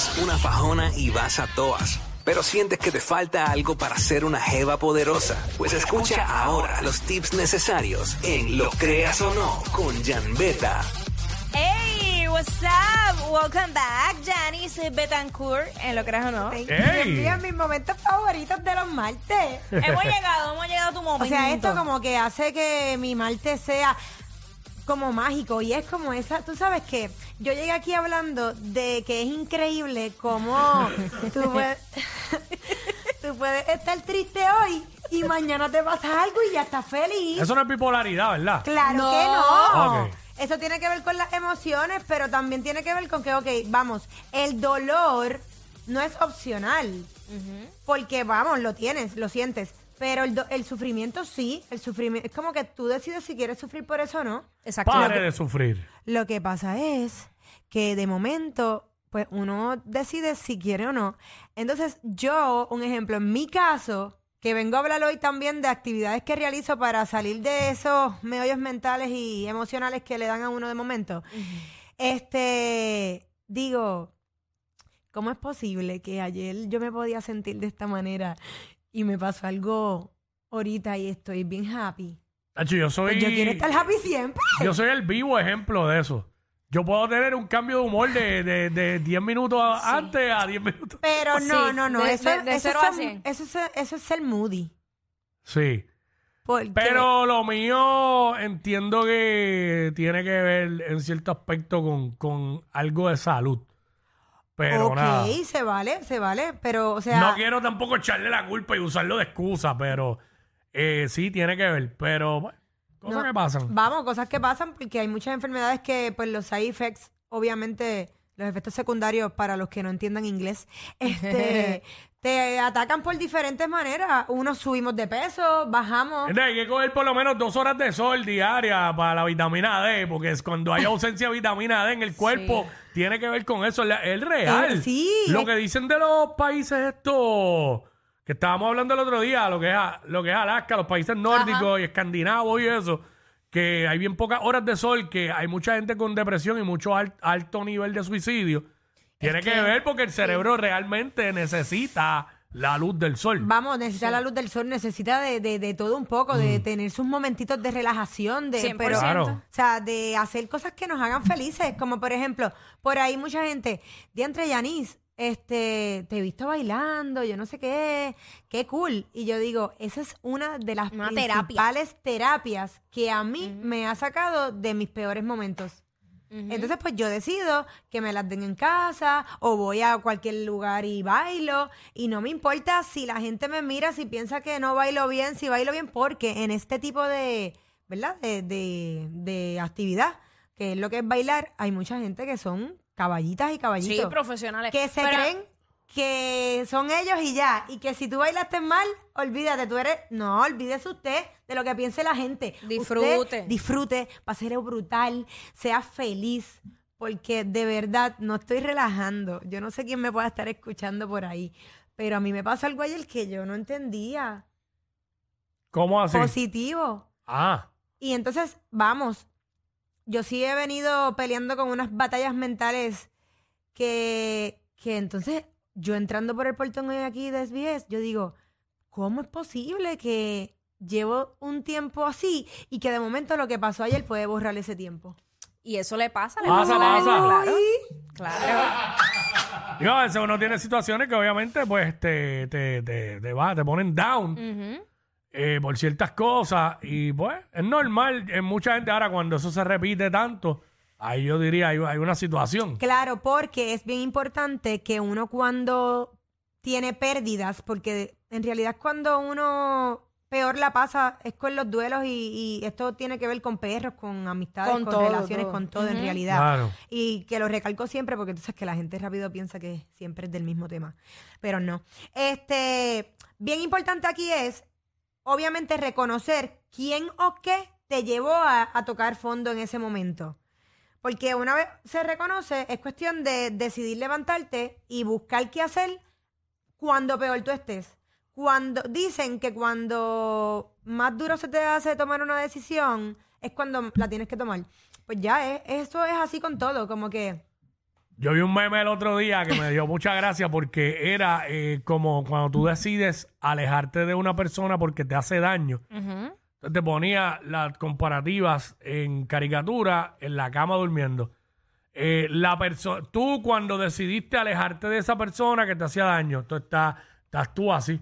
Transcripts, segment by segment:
Eres una fajona y vas a toas, pero sientes que te falta algo para ser una jeva poderosa. Pues escucha ahora los tips necesarios en Lo Creas o No con Jan Beta. Hey, what's up? Welcome back, Janice Betancourt, en lo creas o no. Ey. Dios mío, mis momentos favoritos de los martes. hemos llegado, hemos llegado a tu O momento. sea, esto como que hace que mi martes sea como mágico y es como esa, tú sabes que yo llegué aquí hablando de que es increíble cómo tú puedes, tú puedes estar triste hoy y mañana te pasa algo y ya estás feliz. Eso no es bipolaridad, ¿verdad? Claro No. que no. Eso tiene que ver con las emociones, pero también tiene que ver con que, ok, vamos, el dolor no es opcional. Porque, vamos, lo tienes, lo sientes. Pero el, do- el sufrimiento sí, el sufrimiento es como que tú decides si quieres sufrir por eso o no. Exacto. Pare de sufrir. Lo que pasa es que de momento, pues uno decide si quiere o no. Entonces, yo, un ejemplo, en mi caso, que vengo a hablar hoy también de actividades que realizo para salir de esos meollos mentales y emocionales que le dan a uno de momento. Este, digo, ¿cómo es posible que ayer yo me podía sentir de esta manera y me pasó algo ahorita y estoy bien happy? Tacho, yo soy. Pues yo quiero estar happy siempre. Yo soy el vivo ejemplo de eso. Yo puedo tener un cambio de humor de, de, de 10 minutos a- antes a 10 minutos. Pero no, Sí, no, no. de- eso, de- de eso cero es a ser- cien. Eso, es, eso es ser moody. Sí. Porque, Pero lo mío entiendo que tiene que ver en cierto aspecto con, con algo de salud. Pero ok, nada. se vale, se vale. Pero, o sea, No quiero tampoco echarle la culpa y usarlo de excusa, pero eh, sí tiene que ver. Pero bueno, cosas no, que pasan. Vamos, cosas que pasan porque hay muchas enfermedades que, pues, los side effects, obviamente, los efectos secundarios para los que no entiendan inglés, este, te atacan por diferentes maneras. Unos subimos de peso, bajamos. Gente, hay que coger por lo menos dos horas de sol diaria para la vitamina D, porque es cuando hay ausencia de vitamina D en el cuerpo, tiene que ver con eso. Es la- Es real. Eh, sí, Lo que dicen de los países estos, que estábamos hablando el otro día, lo que es, a- lo que es Alaska, los países nórdicos y escandinavos y eso, que hay bien pocas horas de sol, que hay mucha gente con depresión y mucho al- alto nivel de suicidio. Tiene que, ver porque el cerebro realmente necesita la luz del sol. Vamos, necesita la luz del sol, necesita de, de, de todo un poco, de Mm. tener sus momentitos de relajación, de 100%. pero, Claro. o sea, de hacer cosas que nos hagan felices, como por ejemplo, por ahí mucha gente, diantre Yanis, este, te he visto bailando, yo no sé qué, qué cool. Y yo digo, esa es una de las Una terapia. principales terapias que a mí me ha sacado de mis peores momentos. Entonces, pues yo decido que me las den en casa o voy a cualquier lugar y bailo. Y no me importa si la gente me mira, si piensa que no bailo bien, si bailo bien, porque en este tipo de, ¿verdad? De, de, de actividad, que es lo que es bailar, hay mucha gente que son caballitas y caballitos. Sí, profesionales. que se Pero- creen que son ellos y ya. Y que si tú bailaste mal, olvídate, tú eres... No, olvídese usted de lo que piense la gente. Disfrute. Usted disfrute, paseo brutal, sea feliz. Porque de verdad no estoy relajando. Yo no sé quién me pueda estar escuchando por ahí. Pero a mí me pasó algo ayer que yo no entendía. ¿Cómo así? Positivo. Ah, Y entonces, vamos, yo sí he venido peleando con unas batallas mentales que, que entonces yo entrando por el portón hoy aquí de SBS, yo digo, ¿cómo es posible que llevo un tiempo así y que de momento lo que pasó ayer puede borrar ese tiempo? Y eso le pasa, le Pasa, pasa, a la gente, pasa. claro. Claro. digo, a veces uno tiene situaciones que obviamente pues te, te, te, te, va- te ponen down. Eh, por ciertas cosas y pues es normal en mucha gente ahora cuando eso se repite tanto, ahí yo diría hay, hay una situación. Claro, porque es bien importante que uno cuando tiene pérdidas, porque en realidad cuando uno peor la pasa es con los duelos y, y esto tiene que ver con perros, con amistades, Con con, todo, relaciones, todo. con todo en realidad. Claro. Y que lo recalco siempre porque tú sabes que la gente rápido piensa que siempre es del mismo tema, pero no. Este, bien importante aquí es, obviamente, reconocer quién o qué te llevó a, tocar fondo en ese momento. Porque una vez se reconoce, es cuestión de decidir levantarte y buscar qué hacer cuando peor tú estés. Cuando dicen que cuando más duro se te hace tomar una decisión, es cuando la tienes que tomar. Pues ya, es, eso es así con todo, como que Yo vi un meme el otro día que me dio mucha gracia porque era eh, como cuando tú decides alejarte de una persona porque te hace daño. Entonces te ponía las comparativas en caricatura en la cama durmiendo. Eh, la perso- tú cuando decidiste alejarte de esa persona que te hacía daño, tú estás, estás tú así,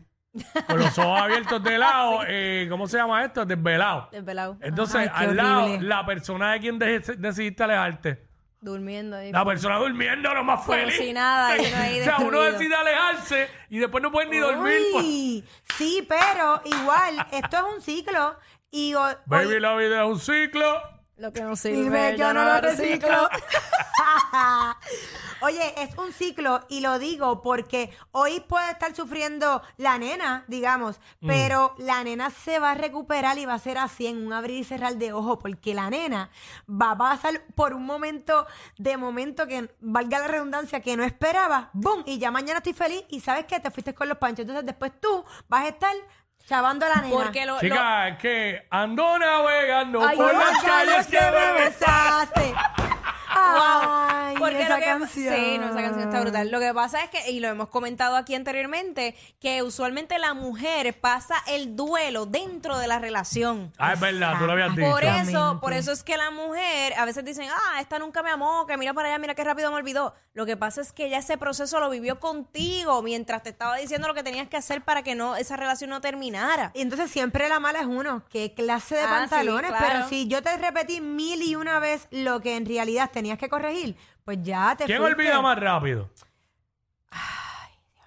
con los ojos abiertos de lado, eh, ¿cómo se llama esto? Desvelado. Desvelado. Entonces, Ay, qué al lado, horrible. la persona de quien de- decidiste alejarte. Durmiendo ahí. La persona durmiendo, lo más Como feliz. si nada, ahí o sea, uno destruido. decide alejarse y después no puede ni dormir. pues. Uy, sí, pero igual, esto es un ciclo. Y o- Baby, hoy- la vida es un ciclo. Lo que no sirve, Dime, yo no lo reciclo. Oye, es un ciclo y lo digo porque hoy puede estar sufriendo la nena, digamos, Mm. pero la nena se va a recuperar y va a ser así en un abrir y cerrar de ojo porque la nena va a pasar por un momento de momento que, valga la redundancia, que no esperaba, ¡boom! Y ya mañana estoy feliz y sabes que te fuiste con los panchos. Entonces después tú vas a estar chavando a la nena. Porque lo, Chica, que ando navegando Ay, por Las calles que me besaste. Ay, Porque esa lo que canción. Sí, no, esa canción está brutal. Lo que pasa es que, y lo hemos comentado aquí anteriormente, que usualmente la mujer pasa el duelo dentro de la relación. Ah, es verdad, tú lo habías dicho. Por eso, por eso es que la mujer a veces dicen, ah, esta nunca me amó, que mira para allá, mira qué rápido me olvidó. Lo que pasa es que ella ese proceso lo vivió contigo mientras te estaba diciendo lo que tenías que hacer para que no esa relación no terminara. Y entonces siempre la mala es uno. ¿Qué clase de Ah, pantalones? sí, claro. Pero si yo te repetí mil y una vez lo que en realidad tenías que corregir, pues ya te ¿Quién fuiste. olvida más rápido?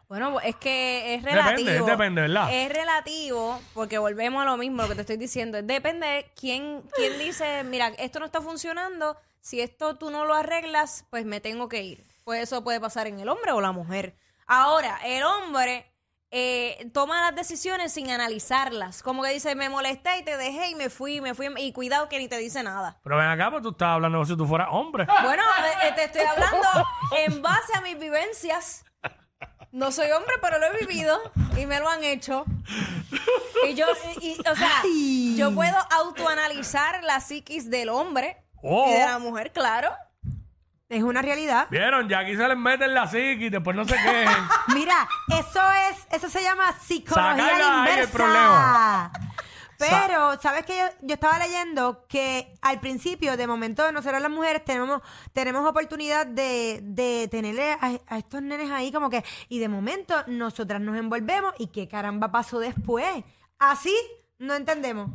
Bueno, es que es Depende, relativo. depende, ¿verdad? Es relativo, porque volvemos a lo mismo, lo que te estoy diciendo. Depende de quién, quién dice, mira, esto no está funcionando, si esto tú no lo arreglas, pues me tengo que ir. Pues eso puede pasar en el hombre o la mujer. Ahora, el hombre eh, toma las decisiones sin analizarlas. Como que dice, me molesté y te dejé y me fui, me fui, y cuidado que ni te dice nada. Pero ven acá, pues tú estás hablando como si tú fueras hombre. Bueno, eh, te estoy hablando en base a mis vivencias. No soy hombre, pero lo he vivido y me lo han hecho. Y yo, y- y, o sea, Ay. yo puedo autoanalizar la psiquis del hombre Oh. y de la mujer, claro. Es una realidad. ¿Vieron? Ya aquí se les mete en la psiqui y después no se quejen. Mira, eso es, eso se llama psicología ahí el inversa. problema. Pero, ¿sabes qué? Yo, yo estaba leyendo que al principio, de momento, nosotros las mujeres tenemos, tenemos oportunidad de, de tenerle a, a estos nenes ahí como que, y de momento nosotras nos envolvemos y qué caramba pasó después. Así no entendemos.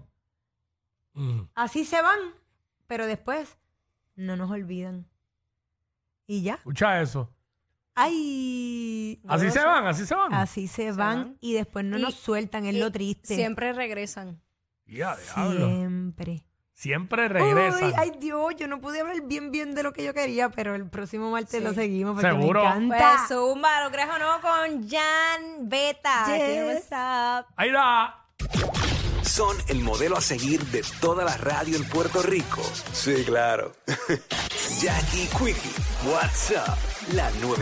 Mm. Así se van, pero después no nos olvidan. Y ya. Escucha eso. Ay. Así se van, así se van. Así se, van, van. y después no Y- nos sueltan, es y lo triste. Siempre regresan. Ya, diablo. Siempre. Siempre regresan. Uy, ay Dios, yo no pude hablar bien bien de lo que yo quería, pero el próximo martes lo seguimos porque Seguro. me Pues encanta. zumba, lo creas o no, con Jan Beta. Yes. Aquí en WhatsApp. Ahí da. Son el modelo a seguir de toda la radio en Puerto Rico. Sí, claro. Jackie Quickie, WhatsApp, la 9.